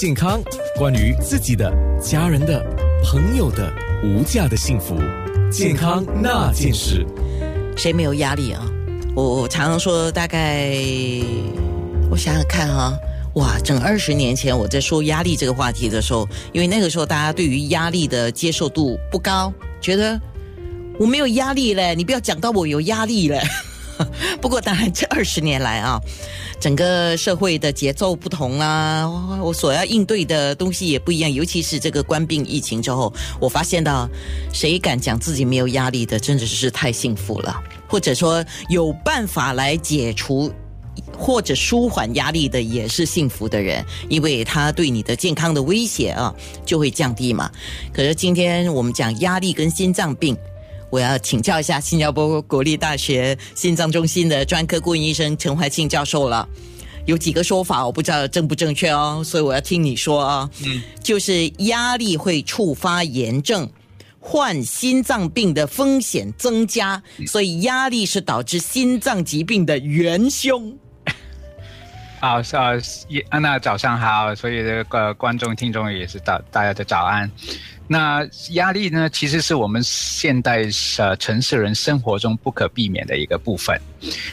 健康，关于自己的、家人的、朋友的无价的幸福，健康那件事。谁没有压力啊？我我常常说，大概我想想看哈，哇，整二十年前我在说压力这个话题的时候，因为那个时候大家对于压力的接受度不高，觉得我没有压力嘞，你不要讲到我有压力嘞。不过当然，这二十年来啊，整个社会的节奏不同啊，我所要应对的东西也不一样。尤其是这个官病疫情之后，我发现到，谁敢讲自己没有压力的，真的是太幸福了。或者说有办法来解除或者舒缓压力的，也是幸福的人，因为他对你的健康的威胁啊就会降低嘛。可是今天我们讲压力跟心脏病。我要请教一下新加坡国立大学心脏中心的专科顾问医生陈怀庆教授了。有几个说法，我不知道正不正确哦，所以我要听你说啊。嗯，就是压力会触发炎症，患心脏病的风险增加，所以压力是导致心脏疾病的元凶。好，呃，安娜早上好，所以这个观众听众也是大大家的早安。那压力呢，其实是我们现代呃城市人生活中不可避免的一个部分。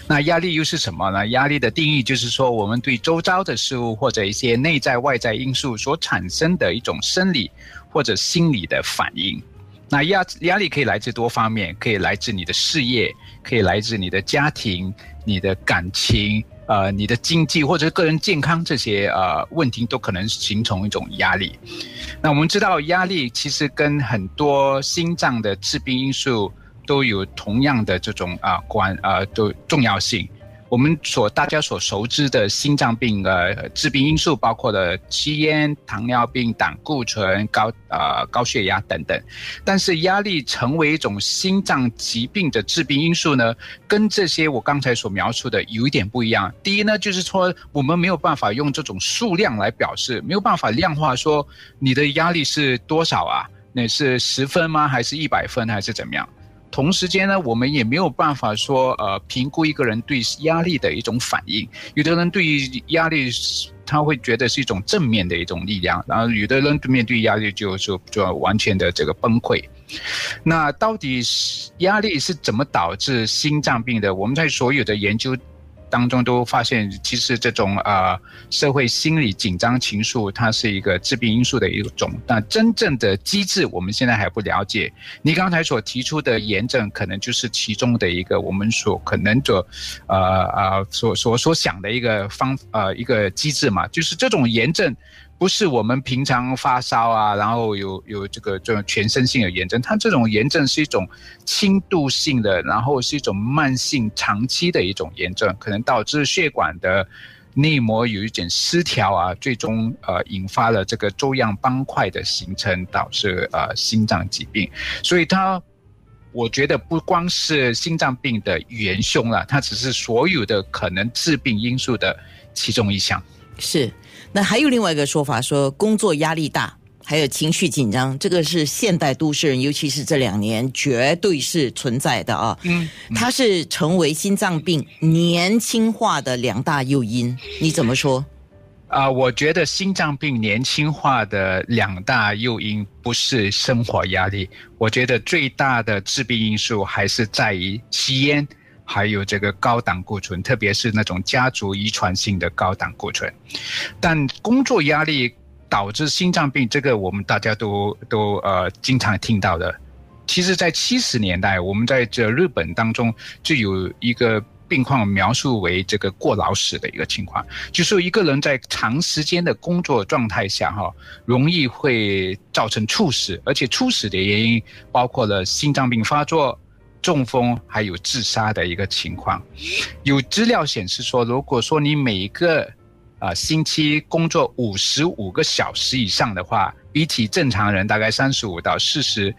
那压力又是什么呢？压力的定义就是说，我们对周遭的事物或者一些内在外在因素所产生的一种生理或者心理的反应。那压压力可以来自多方面，可以来自你的事业，可以来自你的家庭、你的感情。呃，你的经济或者个人健康这些呃问题都可能形成一种压力。那我们知道，压力其实跟很多心脏的致病因素都有同样的这种啊关啊都重要性。我们所大家所熟知的心脏病的致病因素，包括了吸烟、糖尿病、胆固醇、高呃高血压等等。但是压力成为一种心脏疾病的致病因素呢，跟这些我刚才所描述的有一点不一样。第一呢，就是说我们没有办法用这种数量来表示，没有办法量化说你的压力是多少啊？那是十分吗？还是一百分？还是怎么样？同时间呢，我们也没有办法说，呃，评估一个人对压力的一种反应。有的人对于压力，他会觉得是一种正面的一种力量，然后有的人面对压力就就就完全的这个崩溃。那到底是压力是怎么导致心脏病的？我们在所有的研究。当中都发现，其实这种呃社会心理紧张情绪，它是一个致病因素的一种。但真正的机制，我们现在还不了解。你刚才所提出的炎症，可能就是其中的一个我们所可能的，呃呃所所所想的一个方呃一个机制嘛，就是这种炎症。不是我们平常发烧啊，然后有有这个这种全身性的炎症，它这种炎症是一种轻度性的，然后是一种慢性、长期的一种炎症，可能导致血管的内膜有一点失调啊，最终呃引发了这个粥样斑块的形成，导致呃心脏疾病。所以它，我觉得不光是心脏病的元凶了，它只是所有的可能致病因素的其中一项。是。那还有另外一个说法，说工作压力大，还有情绪紧张，这个是现代都市人，尤其是这两年绝对是存在的啊。嗯，它是成为心脏病年轻化的两大诱因，你怎么说？啊，我觉得心脏病年轻化的两大诱因不是生活压力，我觉得最大的致病因素还是在于吸烟。还有这个高胆固醇，特别是那种家族遗传性的高胆固醇。但工作压力导致心脏病，这个我们大家都都呃经常听到的。其实，在七十年代，我们在这日本当中就有一个病况描述为这个过劳死的一个情况，就是一个人在长时间的工作状态下哈，容易会造成猝死，而且猝死的原因包括了心脏病发作。中风还有自杀的一个情况，有资料显示说，如果说你每个啊星期工作五十五个小时以上的话，比起正常人大概三十五到四十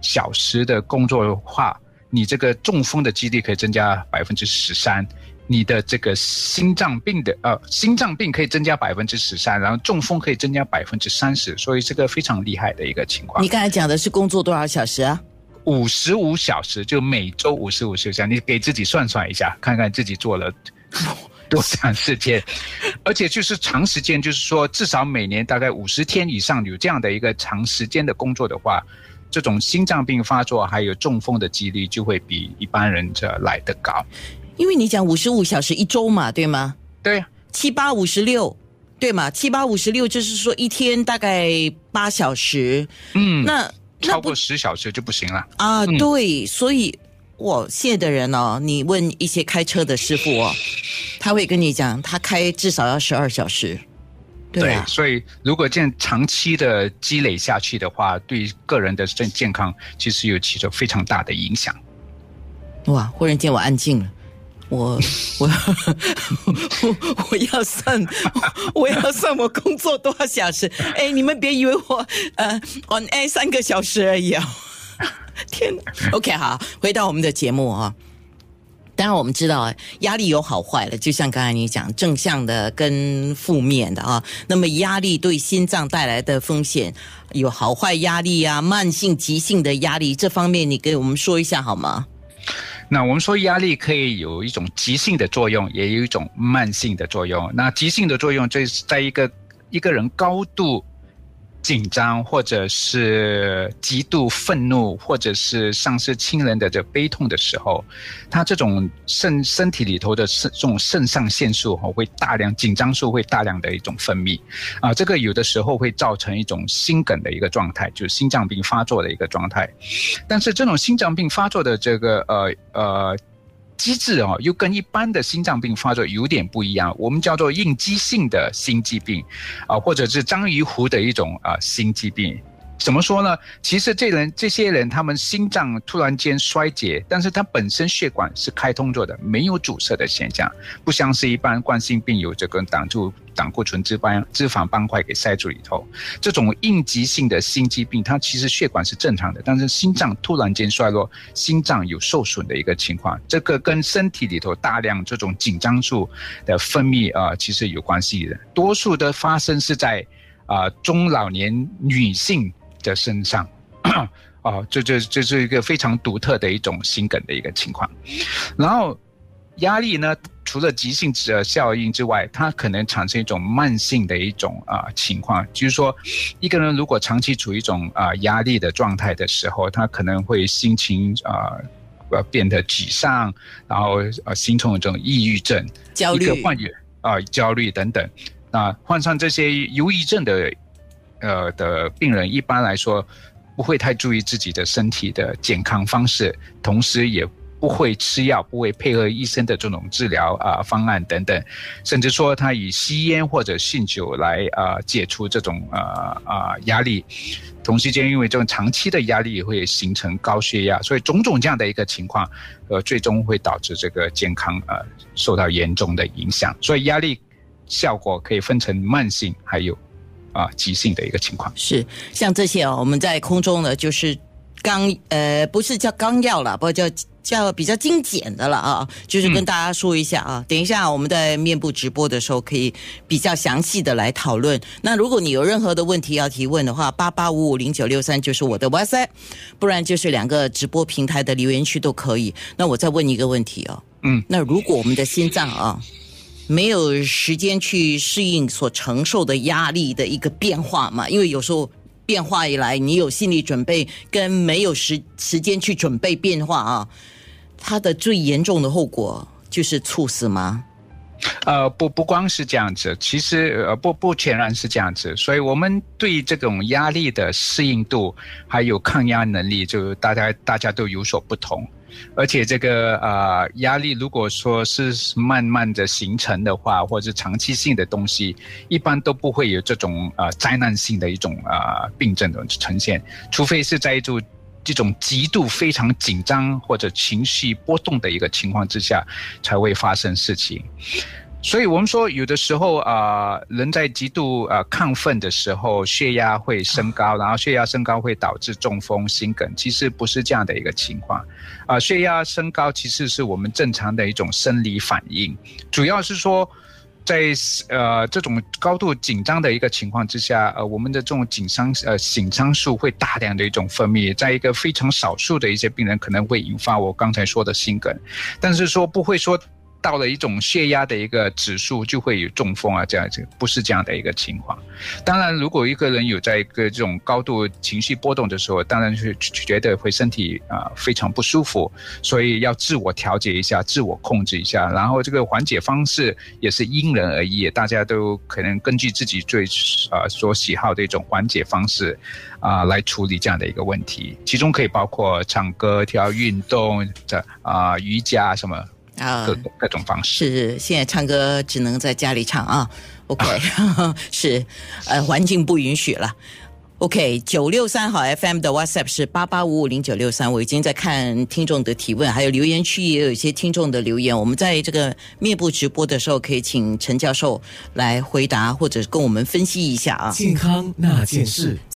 小时的工作的话，你这个中风的几率可以增加百分之十三，你的这个心脏病的呃心脏病可以增加百分之十三，然后中风可以增加百分之三十，所以这个非常厉害的一个情况。你刚才讲的是工作多少小时啊？五十五小时，就每周五十五小时，你给自己算算一下，看看自己做了多长时间，而且就是长时间，就是说至少每年大概五十天以上有这样的一个长时间的工作的话，这种心脏病发作还有中风的几率就会比一般人这来得高。因为你讲五十五小时一周嘛，对吗？对，七八五十六，对嘛？七八五十六就是说一天大概八小时，嗯，那超过十小时就不行了。啊，嗯对，所以我现在的人哦，你问一些开车的师傅哦，他会跟你讲，他开至少要十二小时，对啊，所以如果这样长期的积累下去的话，对个人的健健康其实有起着非常大的影响。哇！忽然间我安静了。我我我 我要算，我要算我工作多少小时？哎，你们别以为我呃 on air 三个小时而已啊！天！OK，好，回到我们的节目啊。当然，我们知道啊压力有好坏了，就像刚才你讲，正向的跟负面的啊。那么压力对心脏带来的风险有好坏压力啊，慢性、急性的压力这方面，你给我们说一下好吗？那我们说压力可以有一种急性的作用，也有一种慢性的作用。那急性的作用就是在一个一个人高度紧张，或者是极度愤怒，或者是丧失亲人的这悲痛的时候，他这种肾身体里头的肾这种肾上腺素哈会大量紧张素会大量的一种分泌啊，这个有的时候会造成一种心梗的一个状态，就是心脏病发作的一个状态。但是这种心脏病发作的这个呃呃机制啊，又跟一般的心脏病发作有点不一样。我们叫做应激性的心肌病，啊、或者是章鱼湖的一种啊、心肌病。怎么说呢？其实这人这些人，他们心脏突然间衰竭，但是他本身血管是开通着的，没有阻塞的现象，不像是一般冠心病有这个挡住胆固醇脂肪脂肪斑块给塞住里头。这种应急性的心肌病，它其实血管是正常的，但是心脏突然间衰弱，心脏有受损的一个情况，这个跟身体里头大量这种紧张素的分泌啊、其实有关系的。多数的发生是在啊、中老年女性的身上。哦，这这这是一个非常独特的一种心梗的一个情况，然后压力呢，除了急性的效应之外，它可能产生一种慢性的一种啊、情况，就是说，一个人如果长期处于一种啊、压力的状态的时候，他可能会心情啊呃变得沮丧，然后呃形成一种抑郁症、焦虑患有啊、焦虑等等。那患上这些忧郁症的呃的病人，一般来说不会太注意自己的身体的健康方式，同时也不会吃药，不会配合医生的这种治疗啊、方案等等，甚至说他以吸烟或者酗酒来啊、解除这种啊啊、压力。同时间，因为这种长期的压力会形成高血压，所以种种这样的一个情况，呃，最终会导致这个健康呃受到严重的影响。所以压力效果可以分成慢性还有啊、急性的一个情况。是像这些哦，我们在空中呢，就是纲呃，不是叫纲要了，不叫叫比较精简的了啊，就是跟大家说一下啊。等一下我们在面部直播的时候，可以比较详细的来讨论。那如果你有任何的问题要提问的话，八八五五零九六三就是我的 WhatsApp，不然就是两个直播平台的留言区都可以。那我再问一个问题哦，嗯，那如果我们的心脏啊。没有时间去适应所承受的压力的一个变化嘛？因为有时候变化一来，你有心理准备，跟没有时时间去准备变化啊，它的最严重的后果就是猝死吗？呃，不不光是这样子，其实呃不不全然是这样子，所以我们对这种压力的适应度还有抗压能力，就大家大家都有所不同。而且这个呃压力，如果说是慢慢的形成的话，或者是长期性的东西，一般都不会有这种呃灾难性的一种呃病症的呈现，除非是在一种这种极度非常紧张或者情绪波动的一个情况之下，才会发生事情。所以我们说，有的时候啊、呃人在极度呃亢奋的时候，血压会升高，然后血压升高会导致中风、心梗，其实不是这样的一个情况。啊、血压升高其实是我们正常的一种生理反应，主要是说。在呃这种高度紧张的一个情况之下，呃，我们的这种紧张呃紧张素会大量的一种分泌，在一个非常少数的一些病人可能会引发我刚才说的心梗，但是说不会说到了一种血压的一个指数，就会有中风啊，这样子不是这样的一个情况。当然，如果一个人有在一个这种高度情绪波动的时候，当然是觉得会身体啊非常不舒服，所以要自我调节一下，自我控制一下。然后这个缓解方式也是因人而异，大家都可能根据自己最啊所喜好的一种缓解方式啊来处理这样的一个问题，其中可以包括唱歌、跳运动的啊瑜伽什么啊各各种方式。是现在唱歌只能在家里唱啊，OK，是呃环境不允许了。OK，九六三号 FM 的 WhatsApp 是八八五五零九六三，我已经在看听众的提问，还有留言区也有一些听众的留言。我们在这个面部直播的时候，可以请陈教授来回答或者跟我们分析一下啊。健康那件事。